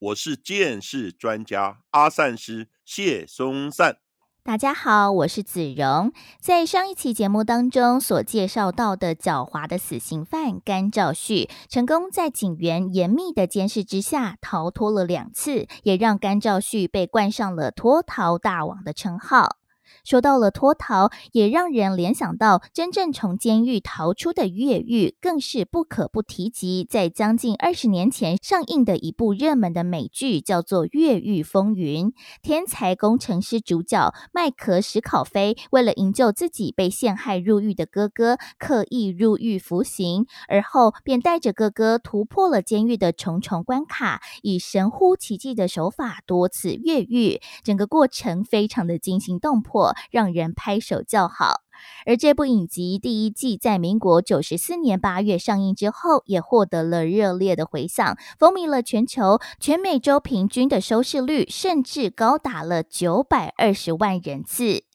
我是剑士专家阿善师谢松善。大家好，我是子荣。在上一期节目当中所介绍到的狡猾的死刑犯甘兆旭，成功在警员严密的监视之下逃脱了两次，也让甘兆旭被冠上了脱逃大王的称号。说到了脱逃，也让人联想到真正从监狱逃出的越狱，更是不可不提及。在将近二十年前上映的一部热门的美剧，叫做《越狱风云》。天才工程师主角麦克史考菲，为了营救自己被陷害入狱的哥哥，刻意入狱服刑，而后便带着哥哥突破了监狱的重重关卡，以神乎其技的手法多次越狱。整个过程非常的惊心动魄。让人拍手叫好。而这部影集第一季在民国九十四年八月上映之后，也获得了热烈的回响，风靡了全球。全美洲平均的收视率甚至高达了九百二十万人次。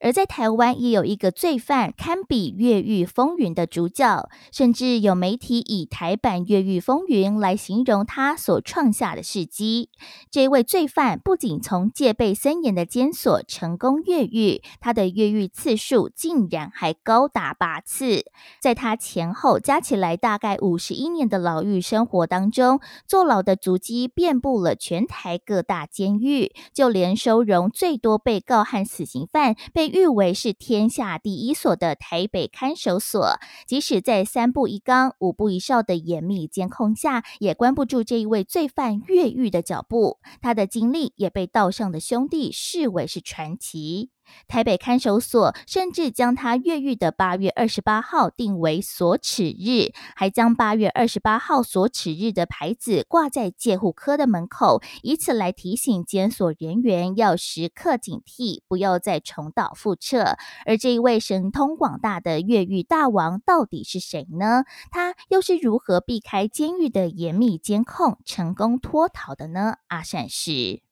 而在台湾也有一个罪犯堪比越狱风云的主角，甚至有媒体以台版越狱风云来形容他所创下的事迹。这位罪犯不仅从戒备森严的监所成功越狱，他的越狱次数竟然还高达八次。在他前后加起来大概五十一年的牢狱生活当中，坐牢的足迹遍布了全台各大监狱，就连收容最多被告和死刑犯。被誉为是天下第一所的台北看守所，即使在三步一岗、五步一哨的严密监控下，也关不住这一位罪犯越狱的脚步。他的经历也被道上的兄弟视为是传奇。台北看守所甚至将他越狱的八月二十八号定为锁齿日，还将八月二十八号锁齿日的牌子挂在戒护科的门口，以此来提醒监所人员要时刻警惕，不要再重蹈覆辙。而这一位神通广大的越狱大王到底是谁呢？他又是如何避开监狱的严密监控，成功脱逃的呢？阿善是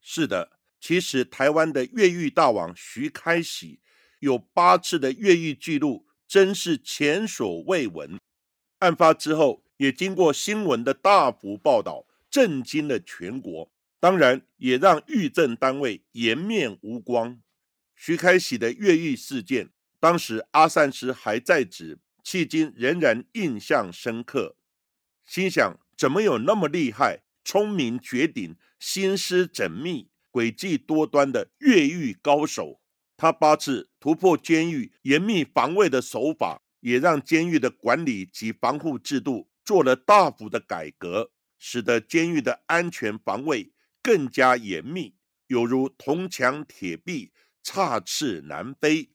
是的。其实，台湾的越狱大王徐开喜有八次的越狱记录，真是前所未闻。案发之后，也经过新闻的大幅报道，震惊了全国，当然也让狱政单位颜面无光。徐开喜的越狱事件，当时阿善师还在职，迄今仍然印象深刻。心想，怎么有那么厉害、聪明绝顶、心思缜密？诡计多端的越狱高手，他八次突破监狱严密防卫的手法，也让监狱的管理及防护制度做了大幅的改革，使得监狱的安全防卫更加严密，有如铜墙铁壁，插翅难飞。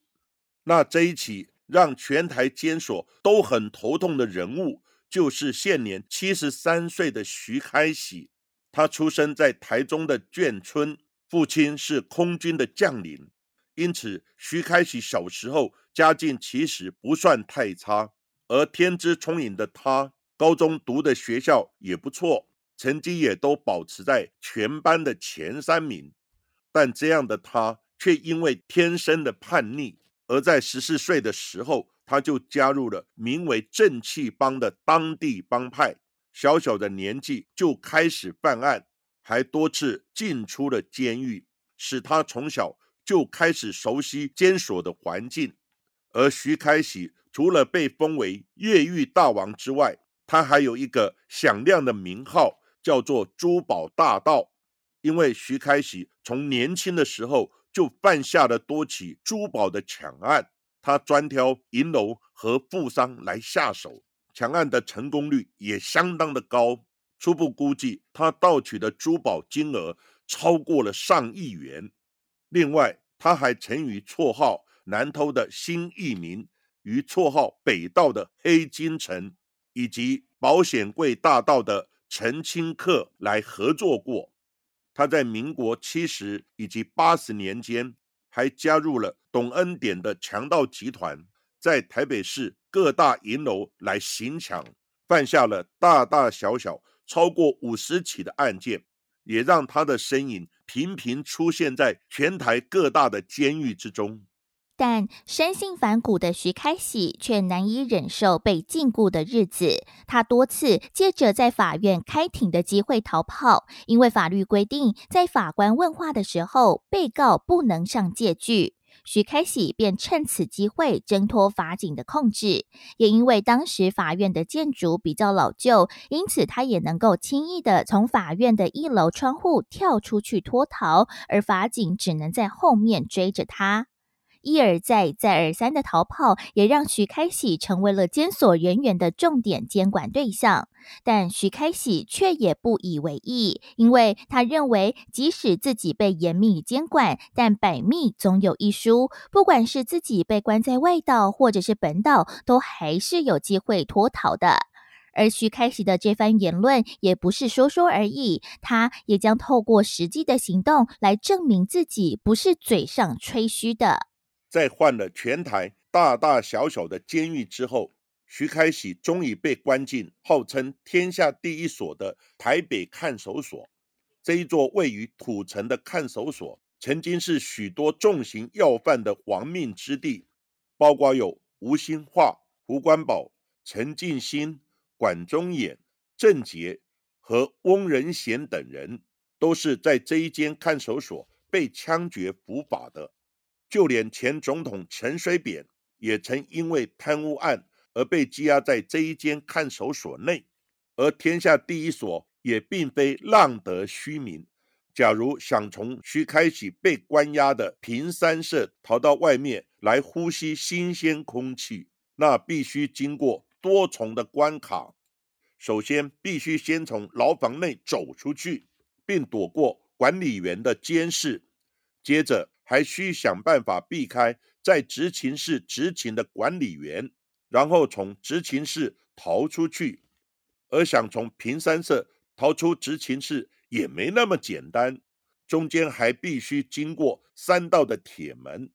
那这一起让全台监所都很头痛的人物，就是现年七十三岁的徐开喜，他出生在台中的眷村。父亲是空军的将领，因此徐开喜小时候家境其实不算太差。而天资聪颖的他，高中读的学校也不错，成绩也都保持在全班的前三名。但这样的他，却因为天生的叛逆，而在十四岁的时候，他就加入了名为“正气帮”的当地帮派。小小的年纪就开始犯案。还多次进出了监狱，使他从小就开始熟悉监所的环境。而徐开喜除了被封为越狱大王之外，他还有一个响亮的名号，叫做“珠宝大盗”。因为徐开喜从年轻的时候就犯下了多起珠宝的抢案，他专挑银楼和富商来下手，抢案的成功率也相当的高。初步估计，他盗取的珠宝金额超过了上亿元。另外，他还曾与绰号“南偷”的新义民，与绰号“北盗”的黑金城，以及保险柜大盗的陈清客来合作过。他在民国七十以及八十年间，还加入了董恩典的强盗集团，在台北市各大银楼来行抢，犯下了大大小小超过五十起的案件，也让他的身影频频出现在全台各大的监狱之中。但生性反骨的徐开喜却难以忍受被禁锢的日子，他多次借着在法院开庭的机会逃跑，因为法律规定，在法官问话的时候，被告不能上借据。徐开喜便趁此机会挣脱法警的控制，也因为当时法院的建筑比较老旧，因此他也能够轻易的从法院的一楼窗户跳出去脱逃，而法警只能在后面追着他。一而再、再而三的逃跑，也让徐开喜成为了监所人员的重点监管对象。但徐开喜却也不以为意，因为他认为，即使自己被严密监管，但百密总有一疏，不管是自己被关在外岛，或者是本岛，都还是有机会脱逃的。而徐开喜的这番言论也不是说说而已，他也将透过实际的行动来证明自己不是嘴上吹嘘的。在换了全台大大小小的监狱之后，徐开喜终于被关进号称天下第一所的台北看守所。这一座位于土城的看守所，曾经是许多重刑要犯的亡命之地，包括有吴兴化、胡关宝、陈进兴、管中衍、郑杰和翁仁贤等人，都是在这一间看守所被枪决伏法的。就连前总统陈水扁也曾因为贪污案而被羁押在这一间看守所内，而天下第一所也并非浪得虚名。假如想从徐开启被关押的平山社逃到外面来呼吸新鲜空气，那必须经过多重的关卡。首先，必须先从牢房内走出去，并躲过管理员的监视，接着。还需想办法避开在执勤室执勤的管理员，然后从执勤室逃出去。而想从平山社逃出执勤室也没那么简单，中间还必须经过三道的铁门。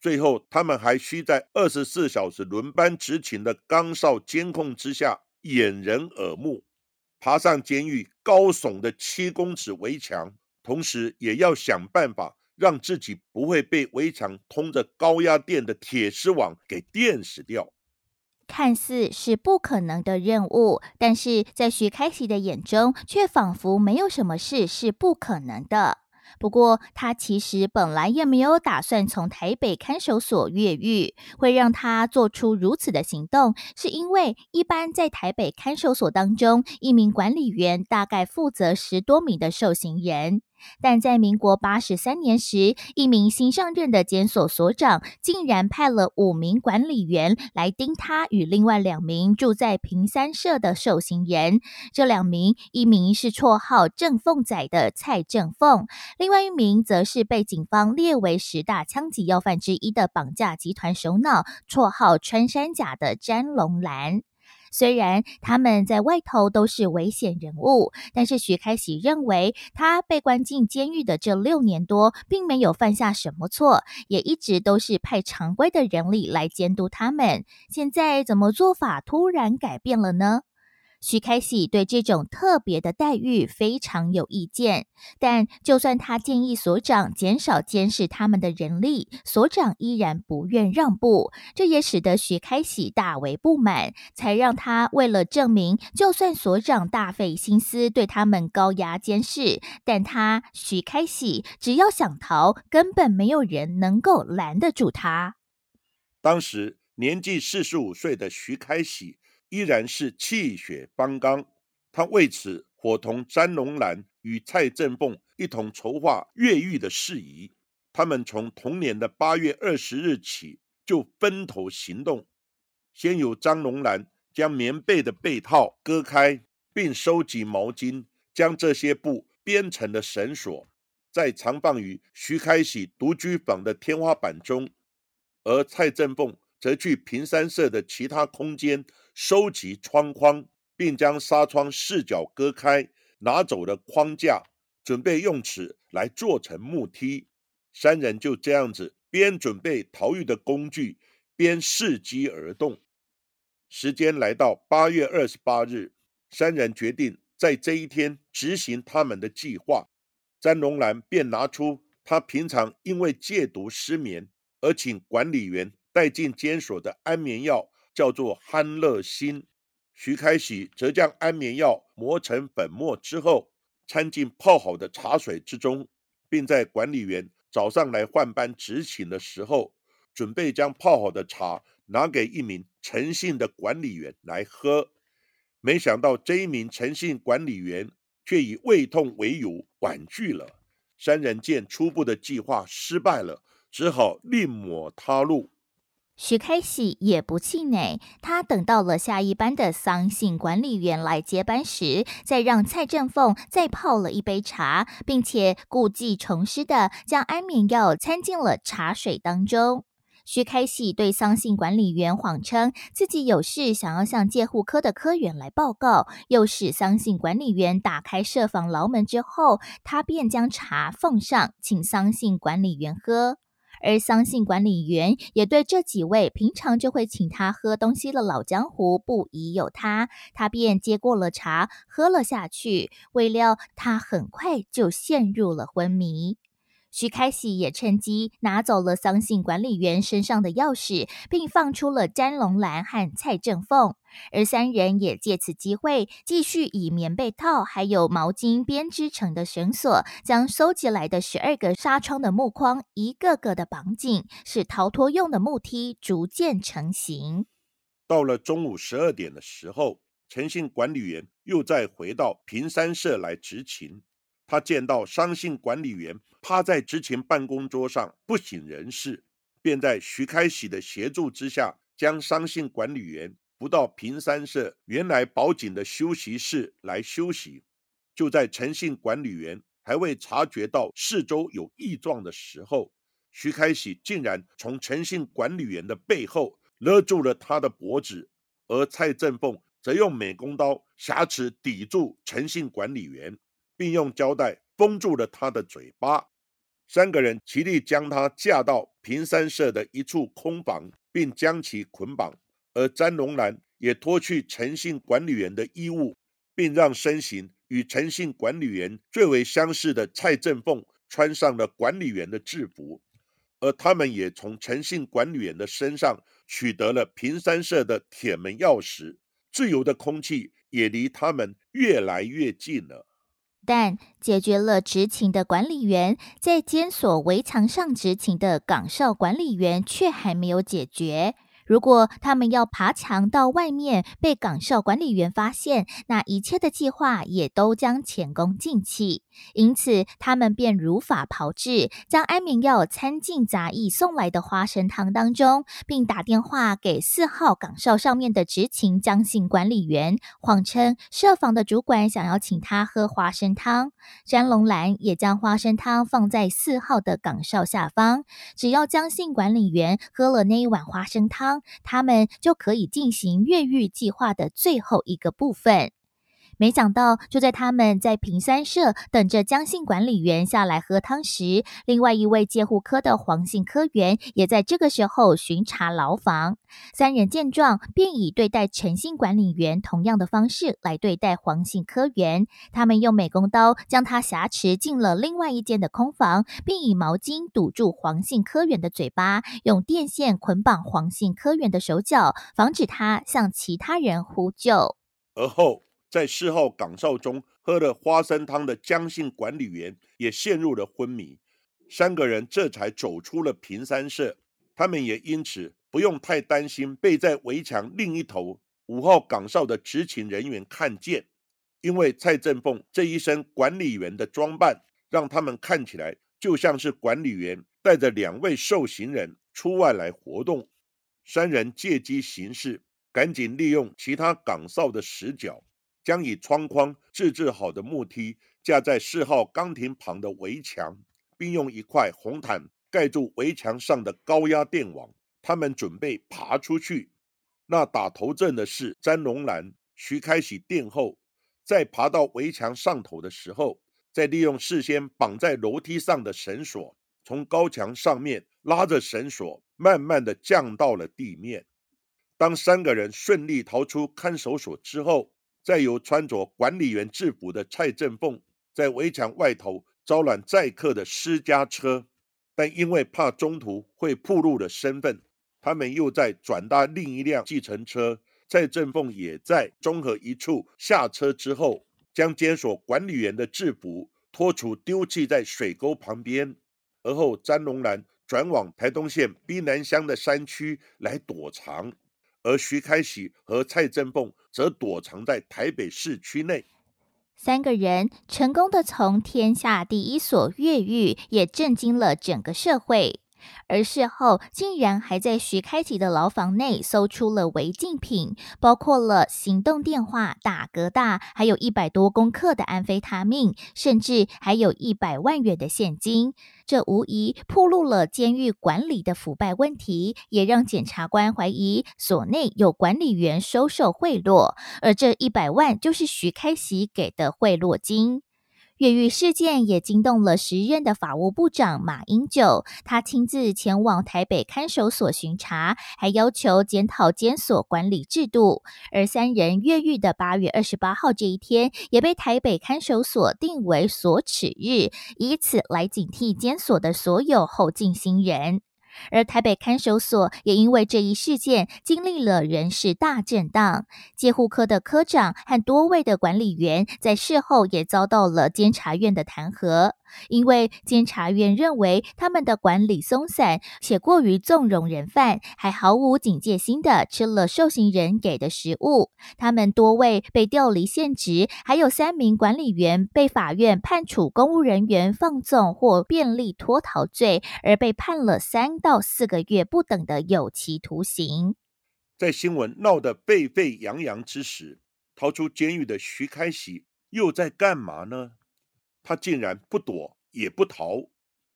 最后，他们还需在二十四小时轮班执勤的岗哨监控之下，掩人耳目，爬上监狱高耸的七公尺围墙，同时也要想办法。让自己不会被围墙通着高压电的铁丝网给电死掉，看似是不可能的任务，但是在徐开喜的眼中，却仿佛没有什么事是不可能的。不过，他其实本来也没有打算从台北看守所越狱。会让他做出如此的行动，是因为一般在台北看守所当中，一名管理员大概负责十多名的受刑人。但在民国八十三年时，一名新上任的监所所长竟然派了五名管理员来盯他与另外两名住在平三社的受刑人。这两名，一名是绰号“正凤仔”的蔡正凤，另外一名则是被警方列为十大枪击要犯之一的绑架集团首脑，绰号“穿山甲”的詹龙兰。虽然他们在外头都是危险人物，但是徐开喜认为他被关进监狱的这六年多，并没有犯下什么错，也一直都是派常规的人力来监督他们。现在怎么做法突然改变了呢？徐开喜对这种特别的待遇非常有意见，但就算他建议所长减少监视他们的人力，所长依然不愿让步，这也使得徐开喜大为不满，才让他为了证明，就算所长大费心思对他们高压监视，但他徐开喜只要想逃，根本没有人能够拦得住他。当时年纪四十五岁的徐开喜。依然是气血方刚，他为此伙同詹龙兰与蔡振凤一同筹划越狱的事宜。他们从同年的八月二十日起就分头行动。先由张龙兰将棉被的被套割开，并收集毛巾，将这些布编成了绳索，再藏放于徐开喜独居房的天花板中。而蔡振凤则去平山社的其他空间。收集窗框，并将纱窗四角割开，拿走了框架，准备用此来做成木梯。三人就这样子边准备逃狱的工具，边伺机而动。时间来到八月二十八日，三人决定在这一天执行他们的计划。詹龙兰便拿出他平常因为戒毒失眠而请管理员带进监所的安眠药，叫做酣乐心。徐开喜则将安眠药磨成粉末之后，掺进泡好的茶水之中，并在管理员早上来换班执勤的时候，准备将泡好的茶拿给一名诚信的管理员来喝。没想到这一名诚信管理员。却以胃痛为由婉拒了。三人见初步的计划失败了，只好另谋他路。徐开喜也不气馁，他等到了下一班的桑信管理员来接班时，再让蔡振凤再泡了一杯茶，并且故技重施的将安眠药掺进了茶水当中。徐开喜对桑信管理员谎称自己有事想要向戒护科的科员来报告，又使桑信管理员打开设防牢门之后，他便将茶奉上，请桑信管理员喝。而桑信管理员也对这几位平常就会请他喝东西的老江湖不疑有他，他便接过了茶喝了下去，未料他很快就陷入了昏迷。徐开喜也趁机拿走了桑信管理员身上的钥匙，并放出了詹龙兰和蔡正凤，而三人也借此机会继续以棉被套还有毛巾编织成的绳索，将收集来的十二个纱窗的木框一个个的绑紧，使逃脱用的木梯逐渐成型。到了中午十二点的时候，诚信管理员又再回到平山社来执勤。他见到商信管理员趴在执勤办公桌上不省人事，便在徐开喜的协助之下，将商信管理员扶到平山社原来保警的休息室来休息。就在诚信管理员还未察觉到四周有异状的时候，徐开喜竟然从诚信管理员的背后勒住了他的脖子，而蔡振凤则用美工刀挟持抵住诚信管理员。并用胶带封住了他的嘴巴。三个人齐力将他架到平山社的一处空房，并将其捆绑。而詹龙兰也脱去诚信管理员的衣物，并让身形与诚信管理员最为相似的蔡振凤穿上了管理员的制服。而他们也从诚信管理员的身上取得了平山社的铁门钥匙。自由的空气也离他们越来越近了。但解决了执勤的管理员，在监所围墙上执勤的岗哨管理员却还没有解决。如果他们要爬墙到外面，被岗哨管理员发现，那一切的计划也都将前功尽弃。因此，他们便如法炮制，将安眠药掺进杂役送来的花生汤当中，并打电话给四号岗哨上面的执勤江姓管理员，谎称设防的主管想要请他喝花生汤。詹龙兰也将花生汤放在四号的岗哨下方，只要江姓管理员喝了那一碗花生汤。他们就可以进行越狱计划的最后一个部分。没想到，就在他们在平山社等着江姓管理员下来喝汤时，另外一位戒护科的黄姓科员也在这个时候巡查牢房。三人见状，便以对待陈姓管理员同样的方式来对待黄姓科员。他们用美工刀将他挟持进了另外一间的空房，并以毛巾堵住黄姓科员的嘴巴，用电线捆绑黄姓科员的手脚，防止他向其他人呼救。而后。在四号岗哨中喝了花生汤的江姓管理员也陷入了昏迷，三个人这才走出了平山社。他们也因此不用太担心被在围墙另一头五号岗哨的执勤人员看见，因为蔡振凤这一身管理员的装扮，让他们看起来就像是管理员带着两位受刑人出外来活动。三人借机行事，赶紧利用其他岗哨的死角。将以窗框自制好的木梯架在四号钢亭旁的围墙，并用一块红毯盖住围墙上的高压电网。他们准备爬出去。那打头阵的是詹龙兰、徐开喜殿后。在爬到围墙上头的时候，再利用事先绑在楼梯上的绳索，从高墙上面拉着绳索，慢慢的降到了地面。当三个人顺利逃出看守所之后，再由穿着管理员制服的蔡振凤在围墙外头招揽载客的私家车，但因为怕中途会暴露了身份，他们又在转搭另一辆计程车。蔡振凤也在中和一处下车之后，将监所管理员的制服脱除丢弃在水沟旁边，而后詹龙兰转往台东县滨南乡的山区来躲藏。而徐开喜和蔡振凤则躲藏在台北市区内，三个人成功的从天下第一所越狱，也震惊了整个社会。而事后竟然还在徐开启的牢房内搜出了违禁品，包括了行动电话、大哥大，还有一百多公克的安非他命，甚至还有一百万元的现金。这无疑暴露了监狱管理的腐败问题，也让检察官怀疑所内有管理员收受贿赂，而这一百万就是徐开喜给的贿赂金。越狱事件也惊动了时任的法务部长马英九，他亲自前往台北看守所巡查，还要求检讨监所管理制度。而三人越狱的八月二十八号这一天，也被台北看守所定为锁齿日，以此来警惕监所的所有后进新人。而台北看守所也因为这一事件经历了人事大震荡，戒护科的科长和多位的管理员在事后也遭到了监察院的弹劾。因为监察院认为他们的管理松散，且过于纵容人犯，还毫无警戒心的吃了受刑人给的食物。他们多位被调离现职，还有三名管理员被法院判处公务人员放纵或便利脱逃罪，而被判了三到四个月不等的有期徒刑。在新闻闹得沸沸扬扬之时，逃出监狱的徐开喜又在干嘛呢？他竟然不躲也不逃，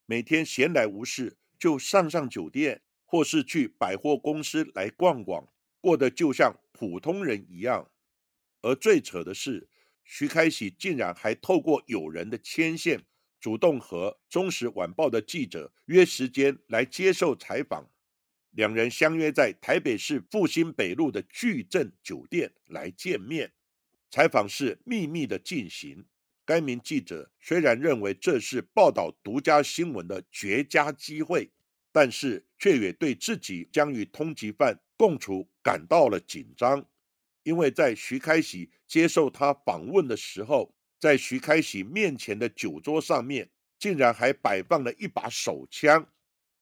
每天闲来无事就上上酒店，或是去百货公司来逛逛，过得就像普通人一样。而最扯的是，徐开喜竟然还透过友人的牵线，主动和《中时晚报》的记者约时间来接受采访。两人相约在台北市复兴北路的巨镇酒店来见面，采访是秘密的进行。该名记者虽然认为这是报道独家新闻的绝佳机会，但是却也对自己将与通缉犯共处感到了紧张，因为在徐开喜接受他访问的时候，在徐开喜面前的酒桌上面，竟然还摆放了一把手枪，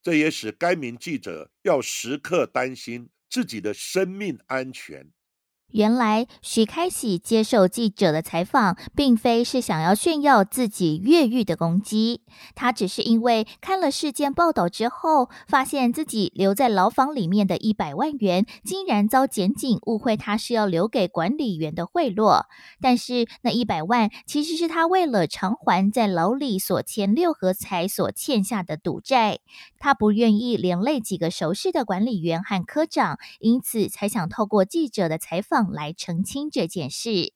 这也使该名记者要时刻担心自己的生命安全。原来徐开喜接受记者的采访，并非是想要炫耀自己越狱的攻击，他只是因为看了事件报道之后，发现自己留在牢房里面的一百万元，竟然遭检警误会他是要留给管理员的贿赂。但是那一百万其实是他为了偿还在牢里所欠六合彩所欠下的赌债，他不愿意连累几个熟识的管理员和科长，因此才想透过记者的采访。来澄清这件事，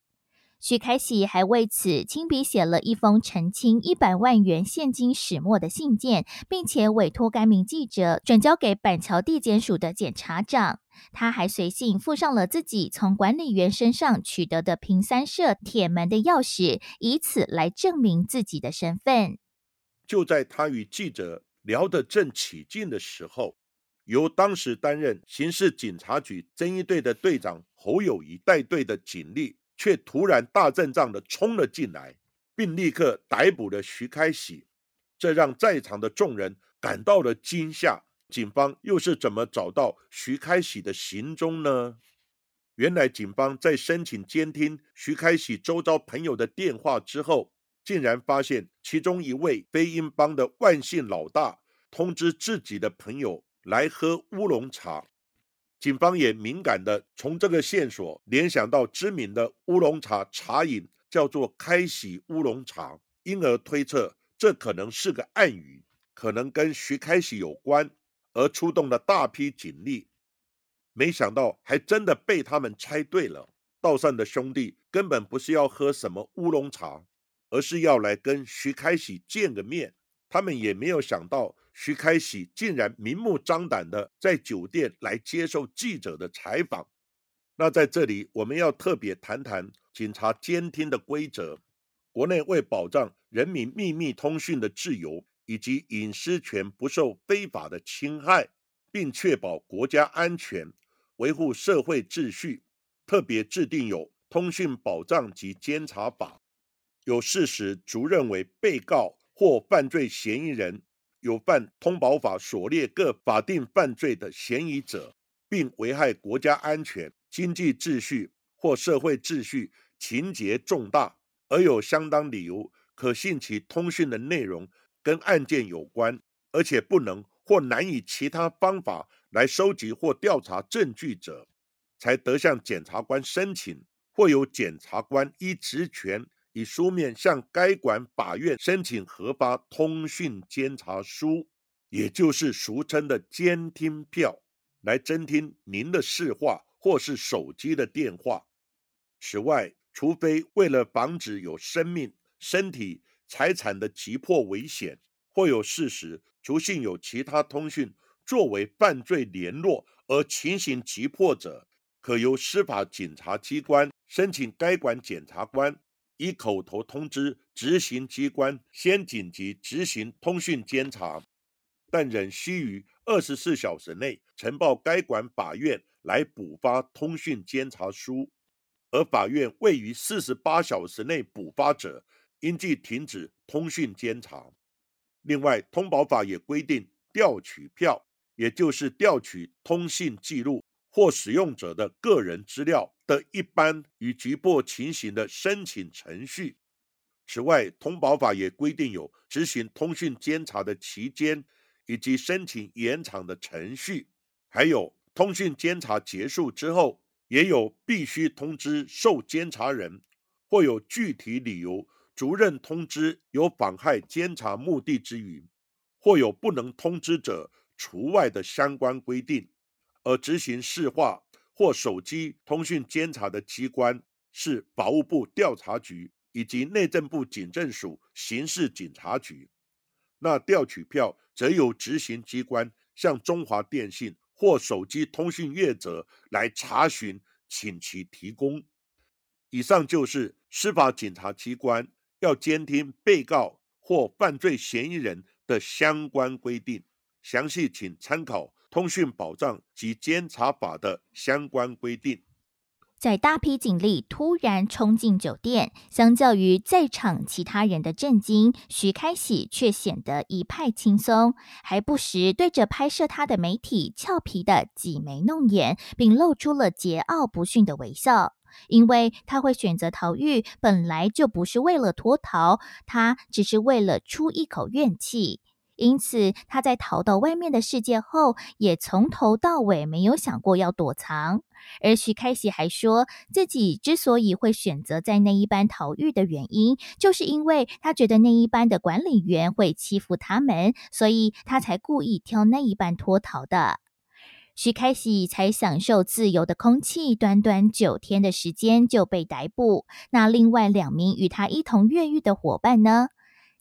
徐开喜还为此亲笔写了一封澄清一百万元现金始末的信件，并且委托该名记者转交给板桥地检署的检察长。他还随信附上了自己从管理员身上取得的平三社铁门的钥匙，以此来证明自己的身份。就在他与记者聊得正起劲的时候。由当时担任刑事警察局侦缉队的队长侯友谊带队的警力，却突然大阵仗的冲了进来，并立刻逮捕了徐开喜，这让在场的众人感到了惊吓。警方又是怎么找到徐开喜的行踪呢？原来警方在申请监听徐开喜周遭朋友的电话之后，竟然发现其中一位飞鹰帮的万姓老大通知自己的朋友。来喝乌龙茶，警方也敏感的从这个线索联想到知名的乌龙茶茶饮叫做开喜乌龙茶，因而推测这可能是个暗语，可能跟徐开喜有关，而出动了大批警力。没想到还真的被他们猜对了，道上的兄弟根本不是要喝什么乌龙茶，而是要来跟徐开喜见个面。他们也没有想到，徐开喜竟然明目张胆的在酒店来接受记者的采访。那在这里，我们要特别谈谈警察监听的规则。国内为保障人民秘密通讯的自由以及隐私权不受非法的侵害，并确保国家安全、维护社会秩序，特别制定有《通讯保障及监察法》，有事实足认为被告。或犯罪嫌疑人有犯通保法所列各法定犯罪的嫌疑者，并危害国家安全、经济秩序或社会秩序，情节重大，而有相当理由可信其通讯的内容跟案件有关，而且不能或难以其他方法来收集或调查证据者，才得向检察官申请，或有检察官依职权。以书面向该管法院申请核发通讯监察书，也就是俗称的监听票，来侦听您的市话或是手机的电话。此外，除非为了防止有生命、身体、财产的急迫危险，或有事实除信有其他通讯作为犯罪联络而情形急迫者，可由司法警察机关申请该管检察官。以口头通知执行机关先紧急执行通讯监察，但仍需于二十四小时内呈报该管法院来补发通讯监察书，而法院未于四十八小时内补发者，应即停止通讯监察。另外，通保法也规定，调取票，也就是调取通信记录。或使用者的个人资料的一般与局部情形的申请程序。此外，通保法也规定有执行通讯监察的期间，以及申请延长的程序。还有通讯监察结束之后，也有必须通知受监察人，或有具体理由逐任通知有妨害监察目的之余，或有不能通知者除外的相关规定。而执行市话或手机通讯监察的机关是法务部调查局以及内政部警政署刑事警察局。那调取票则由执行机关向中华电信或手机通讯业者来查询，请其提供。以上就是司法警察机关要监听被告或犯罪嫌疑人的相关规定，详细请参考。通讯保障及监察法的相关规定，在大批警力突然冲进酒店，相较于在场其他人的震惊，徐开喜却显得一派轻松，还不时对着拍摄他的媒体俏皮的挤眉弄眼，并露出了桀骜不驯的微笑。因为他会选择逃狱，本来就不是为了脱逃，他只是为了出一口怨气。因此，他在逃到外面的世界后，也从头到尾没有想过要躲藏。而徐开喜还说自己之所以会选择在那一班逃狱的原因，就是因为他觉得那一班的管理员会欺负他们，所以他才故意挑那一班脱逃的。徐开喜才享受自由的空气，短短九天的时间就被逮捕。那另外两名与他一同越狱的伙伴呢？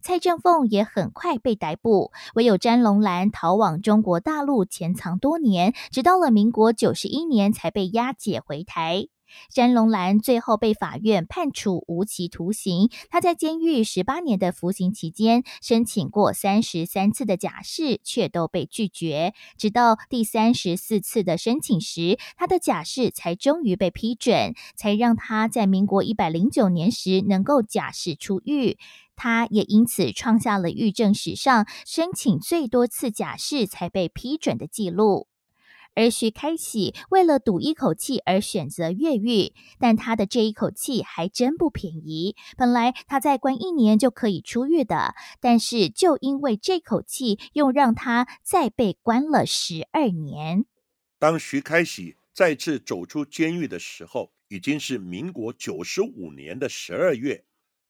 蔡正凤也很快被逮捕，唯有詹龙兰逃往中国大陆潜藏多年，直到了民国九十一年才被押解回台。詹龙兰最后被法院判处无期徒刑。他在监狱十八年的服刑期间，申请过三十三次的假释，却都被拒绝。直到第三十四次的申请时，他的假释才终于被批准，才让他在民国一百零九年时能够假释出狱。他也因此创下了狱政史上申请最多次假释才被批准的记录。而徐开喜为了赌一口气而选择越狱，但他的这一口气还真不便宜。本来他再关一年就可以出狱的，但是就因为这口气，又让他再被关了十二年。当徐开喜再次走出监狱的时候，已经是民国九十五年的十二月，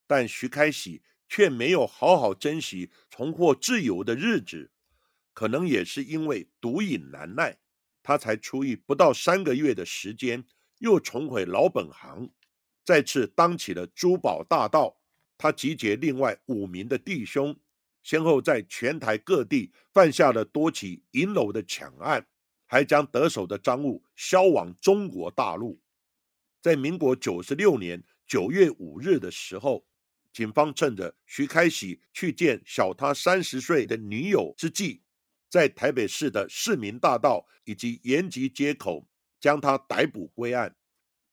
但徐开喜。却没有好好珍惜重获自由的日子，可能也是因为毒瘾难耐，他才出狱不到三个月的时间，又重回老本行，再次当起了珠宝大盗。他集结另外五名的弟兄，先后在全台各地犯下了多起银楼的抢案，还将得手的赃物销往中国大陆。在民国九十六年九月五日的时候，警方趁着徐开喜去见小他三十岁的女友之际，在台北市的市民大道以及延吉街口将他逮捕归案。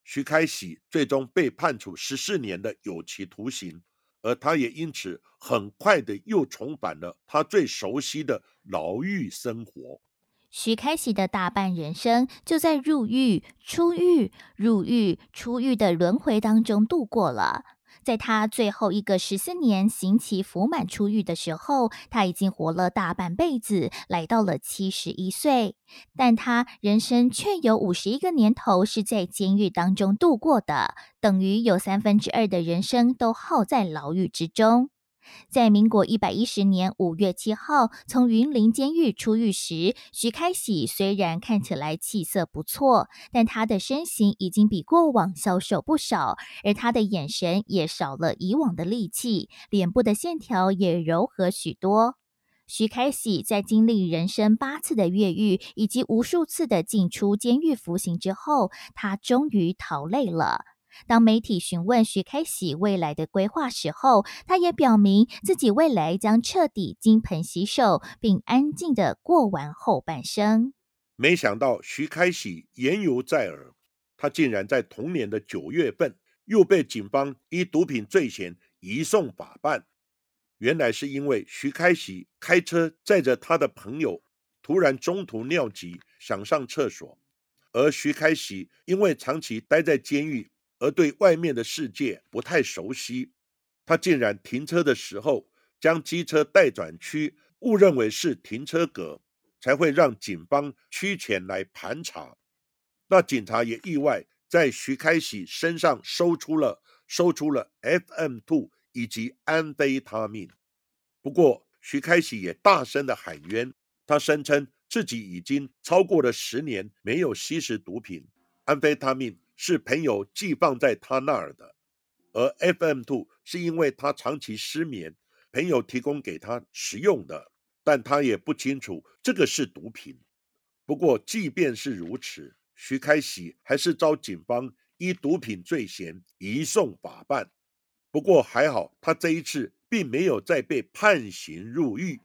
徐开喜最终被判处十四年的有期徒刑，而他也因此很快的又重返了他最熟悉的牢狱生活。徐开喜的大半人生就在入狱、出狱、入狱、出狱的轮回当中度过了。在他最后一个十四年刑期服满出狱的时候，他已经活了大半辈子，来到了七十一岁。但他人生却有五十一个年头是在监狱当中度过的，等于有三分之二的人生都耗在牢狱之中。在民国一百一十年五月七号从云林监狱出狱时，徐开喜虽然看起来气色不错，但他的身形已经比过往消瘦不少，而他的眼神也少了以往的戾气，脸部的线条也柔和许多。徐开喜在经历人生八次的越狱以及无数次的进出监狱服刑之后，他终于逃累了。当媒体询问徐开喜未来的规划时候，他也表明自己未来将彻底金盆洗手，并安静的过完后半生。没想到徐开喜言犹在耳，他竟然在同年的九月份又被警方以毒品罪嫌移送法办。原来是因为徐开喜开车载着他的朋友，突然中途尿急想上厕所，而徐开喜因为长期待在监狱。而对外面的世界不太熟悉，他竟然停车的时候将机车待转区误认为是停车格，才会让警方驱前来盘查。那警察也意外在徐开喜身上搜出了搜出了 FM two 以及安非他命。不过徐开喜也大声的喊冤，他声称自己已经超过了十年没有吸食毒品，安非他命。是朋友寄放在他那儿的，而 FM two 是因为他长期失眠，朋友提供给他食用的，但他也不清楚这个是毒品。不过，即便是如此，徐开喜还是遭警方依毒品罪嫌移送法办。不过还好，他这一次并没有再被判刑入狱。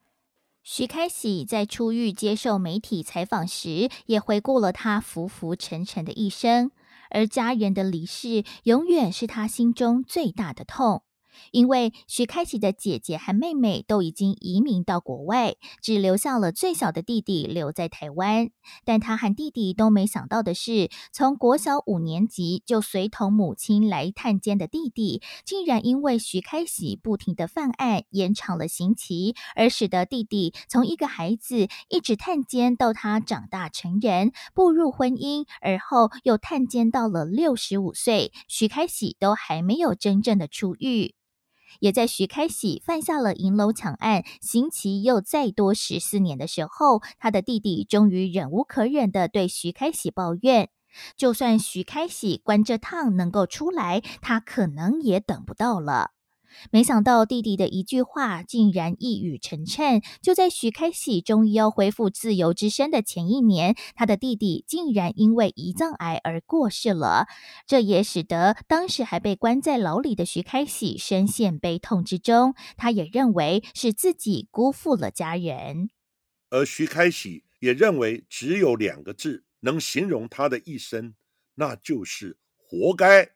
徐开喜在出狱接受媒体采访时，也回顾了他浮浮沉沉的一生。而家人的离世，永远是他心中最大的痛。因为徐开喜的姐姐和妹妹都已经移民到国外，只留下了最小的弟弟留在台湾。但他和弟弟都没想到的是，从国小五年级就随同母亲来探监的弟弟，竟然因为徐开喜不停的犯案，延长了刑期，而使得弟弟从一个孩子一直探监到他长大成人，步入婚姻，而后又探监到了六十五岁，徐开喜都还没有真正的出狱。也在徐开喜犯下了银楼抢案，刑期又再多十四年的时候，他的弟弟终于忍无可忍的对徐开喜抱怨：就算徐开喜关这趟能够出来，他可能也等不到了。没想到弟弟的一句话竟然一语成谶。就在徐开喜终于要恢复自由之身的前一年，他的弟弟竟然因为胰脏癌而过世了。这也使得当时还被关在牢里的徐开喜深陷悲痛之中。他也认为是自己辜负了家人，而徐开喜也认为只有两个字能形容他的一生，那就是活该。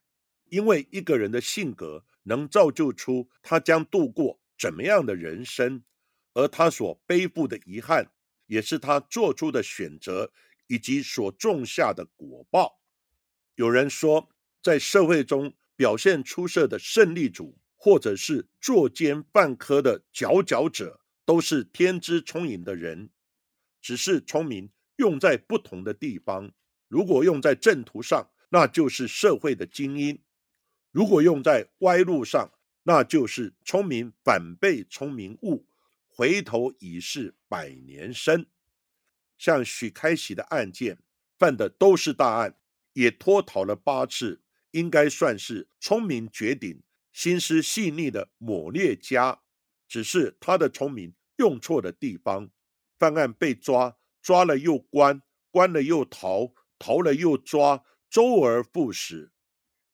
因为一个人的性格。能造就出他将度过怎么样的人生，而他所背负的遗憾，也是他做出的选择以及所种下的果报。有人说，在社会中表现出色的胜利组，或者是作奸犯科的佼佼者，都是天资聪颖的人，只是聪明用在不同的地方。如果用在正途上，那就是社会的精英。如果用在歪路上，那就是聪明反被聪明误，回头已是百年身。像许开喜的案件，犯的都是大案，也脱逃了八次，应该算是聪明绝顶、心思细腻的抹劣家，只是他的聪明用错的地方。犯案被抓，抓了又关，关了又逃，逃了又抓，周而复始。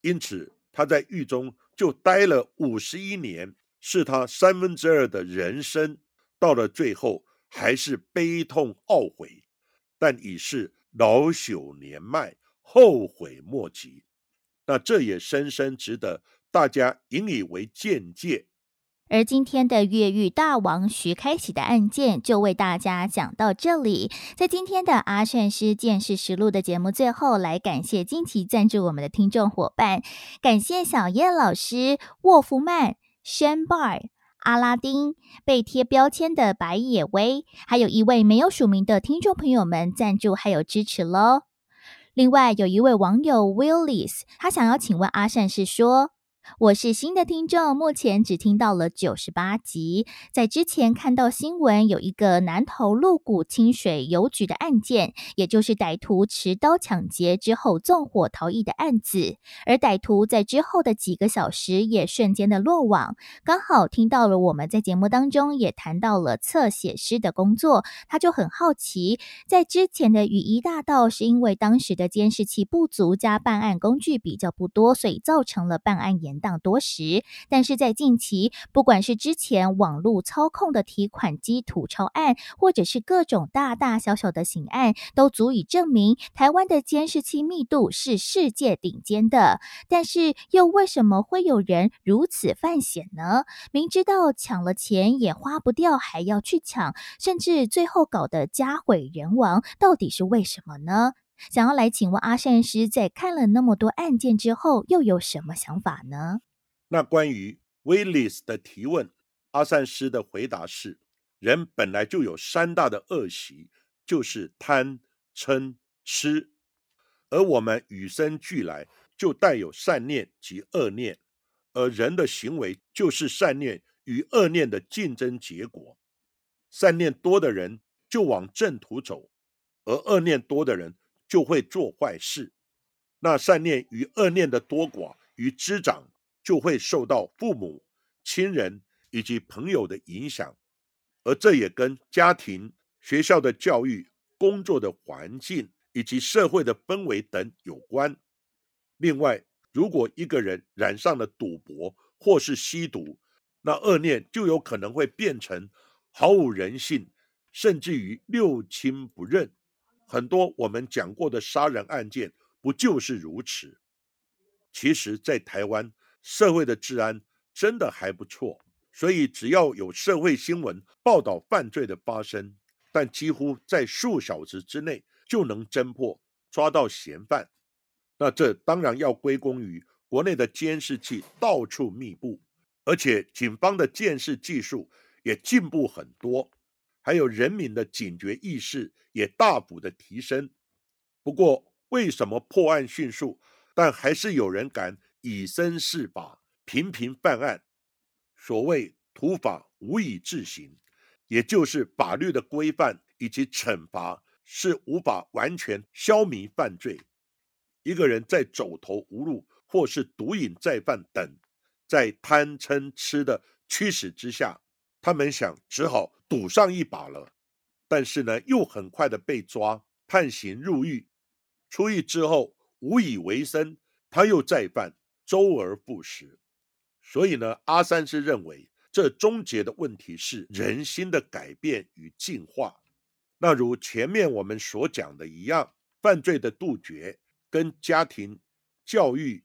因此，他在狱中就待了五十一年，是他三分之二的人生。到了最后，还是悲痛懊悔，但已是老朽年迈，后悔莫及。那这也深深值得大家引以为鉴戒。而今天的越狱大王徐开喜的案件就为大家讲到这里。在今天的阿善师见识实录的节目最后，来感谢近期赞助我们的听众伙伴，感谢小叶老师、沃夫曼、轩 bar、阿拉丁、被贴标签的白野威，还有一位没有署名的听众朋友们赞助还有支持喽。另外有一位网友 Willis，他想要请问阿善是说。我是新的听众，目前只听到了九十八集。在之前看到新闻，有一个南投鹿谷清水邮局的案件，也就是歹徒持刀抢劫之后纵火逃逸的案子。而歹徒在之后的几个小时也瞬间的落网。刚好听到了我们在节目当中也谈到了侧写师的工作，他就很好奇，在之前的雨衣大道是因为当时的监视器不足加办案工具比较不多，所以造成了办案延。当多时，但是在近期，不管是之前网络操控的提款机土超案，或者是各种大大小小的刑案，都足以证明台湾的监视器密度是世界顶尖的。但是，又为什么会有人如此犯险呢？明知道抢了钱也花不掉，还要去抢，甚至最后搞得家毁人亡，到底是为什么呢？想要来请问阿善师，在看了那么多案件之后，又有什么想法呢？那关于 Willis 的提问，阿善师的回答是：人本来就有三大的恶习，就是贪、嗔、痴，而我们与生俱来就带有善念及恶念，而人的行为就是善念与恶念的竞争结果。善念多的人就往正途走，而恶念多的人。就会做坏事，那善念与恶念的多寡与滋长，就会受到父母亲人以及朋友的影响，而这也跟家庭、学校的教育、工作的环境以及社会的氛围等有关。另外，如果一个人染上了赌博或是吸毒，那恶念就有可能会变成毫无人性，甚至于六亲不认。很多我们讲过的杀人案件，不就是如此？其实，在台湾社会的治安真的还不错，所以只要有社会新闻报道犯罪的发生，但几乎在数小时之内就能侦破、抓到嫌犯。那这当然要归功于国内的监视器到处密布，而且警方的监视技术也进步很多。还有人民的警觉意识也大幅的提升。不过，为什么破案迅速，但还是有人敢以身试法，频频犯案？所谓土法无以制行，也就是法律的规范以及惩罚是无法完全消弭犯罪。一个人在走投无路，或是毒瘾再犯等，在贪嗔痴的驱使之下。他们想只好赌上一把了，但是呢，又很快的被抓判刑入狱。出狱之后无以为生，他又再犯，周而复始。所以呢，阿三是认为这终结的问题是人心的改变与进化。那如前面我们所讲的一样，犯罪的杜绝跟家庭、教育、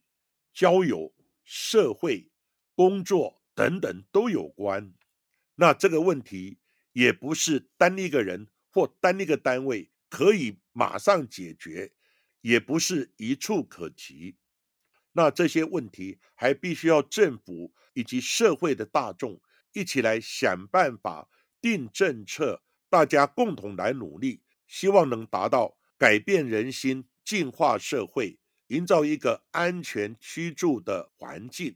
交友、社会、工作等等都有关。那这个问题也不是单一个人或单一个单位可以马上解决，也不是一触可及。那这些问题还必须要政府以及社会的大众一起来想办法定政策，大家共同来努力，希望能达到改变人心、净化社会、营造一个安全居住的环境。